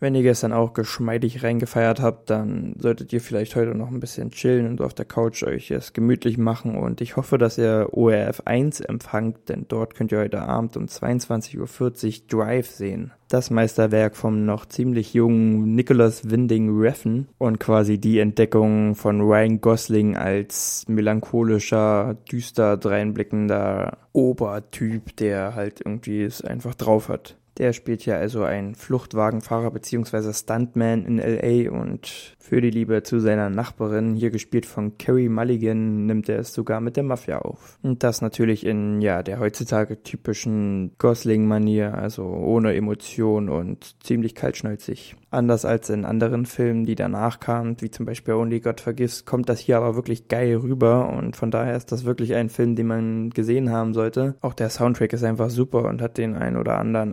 Wenn ihr gestern auch geschmeidig reingefeiert habt, dann solltet ihr vielleicht heute noch ein bisschen chillen und auf der Couch euch es gemütlich machen und ich hoffe, dass ihr ORF 1 empfangt, denn dort könnt ihr heute Abend um 22.40 Uhr Drive sehen. Das Meisterwerk vom noch ziemlich jungen Nicholas Winding Refn und quasi die Entdeckung von Ryan Gosling als melancholischer, düster dreinblickender Obertyp, der halt irgendwie es einfach drauf hat. Der spielt ja also einen Fluchtwagenfahrer bzw. Stuntman in LA und für die Liebe zu seiner Nachbarin, hier gespielt von Carrie Mulligan, nimmt er es sogar mit der Mafia auf. Und das natürlich in, ja, der heutzutage typischen Gosling-Manier, also ohne Emotion und ziemlich kaltschnäuzig. Anders als in anderen Filmen, die danach kamen, wie zum Beispiel Only God Forgives, kommt das hier aber wirklich geil rüber und von daher ist das wirklich ein Film, den man gesehen haben sollte. Auch der Soundtrack ist einfach super und hat den ein oder anderen